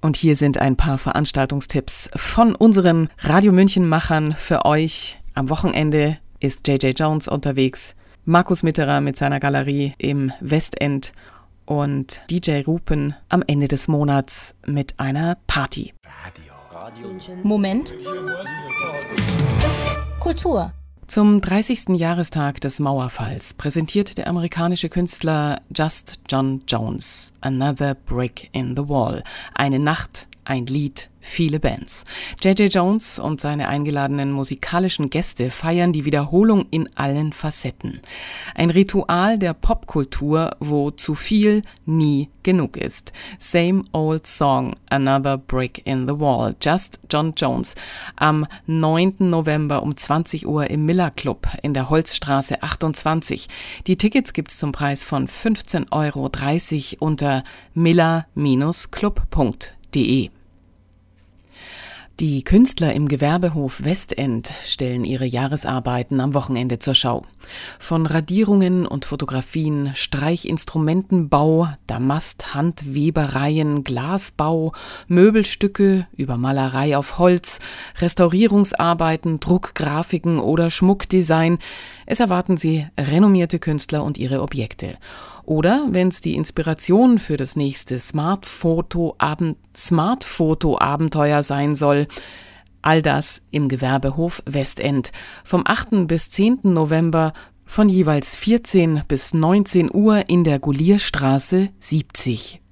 Und hier sind ein paar Veranstaltungstipps von unseren Radio München Machern für euch. Am Wochenende ist JJ Jones unterwegs, Markus Mitterer mit seiner Galerie im Westend und DJ Rupen am Ende des Monats mit einer Party. Radio. Radio. Moment. Kultur. Zum 30. Jahrestag des Mauerfalls präsentiert der amerikanische Künstler Just John Jones Another Brick in the Wall. Eine Nacht, ein Lied, viele Bands. JJ Jones und seine eingeladenen musikalischen Gäste feiern die Wiederholung in allen Facetten. Ein Ritual der Popkultur, wo zu viel nie genug ist. Same old song, another brick in the wall. Just John Jones. Am 9. November um 20 Uhr im Miller Club in der Holzstraße 28. Die Tickets gibt's zum Preis von 15,30 Euro unter miller-club.de. Die Künstler im Gewerbehof Westend stellen ihre Jahresarbeiten am Wochenende zur Schau. Von Radierungen und Fotografien, Streichinstrumentenbau, Damast, Handwebereien, Glasbau, Möbelstücke über Malerei auf Holz, Restaurierungsarbeiten, Druckgrafiken oder Schmuckdesign. Es erwarten Sie renommierte Künstler und ihre Objekte. Oder wenn es die Inspiration für das nächste Smart-Foto-Abenteuer Smart sein soll, all das im Gewerbehof Westend vom 8. bis 10. November von jeweils 14 bis 19 Uhr in der Gulierstraße 70.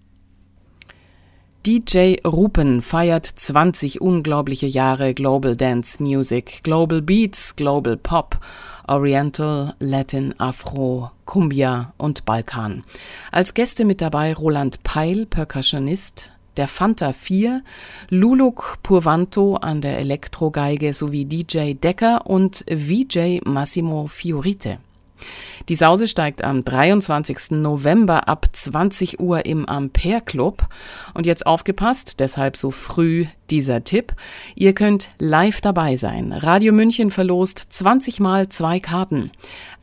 DJ Rupen feiert 20 unglaubliche Jahre Global Dance Music, Global Beats, Global Pop Oriental, Latin, Afro, Cumbia und Balkan. Als Gäste mit dabei Roland Peil, Percussionist, der Fanta 4, Luluk Purvanto an der Elektrogeige sowie DJ Decker und VJ Massimo Fiorite. Die Sause steigt am 23. November ab 20 Uhr im Ampere Club. Und jetzt aufgepasst, deshalb so früh dieser Tipp. Ihr könnt live dabei sein. Radio München verlost 20 mal zwei Karten.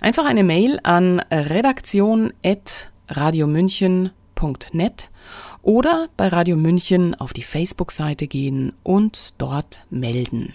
Einfach eine Mail an redaktion.radiomünchen.net oder bei Radio München auf die Facebook-Seite gehen und dort melden.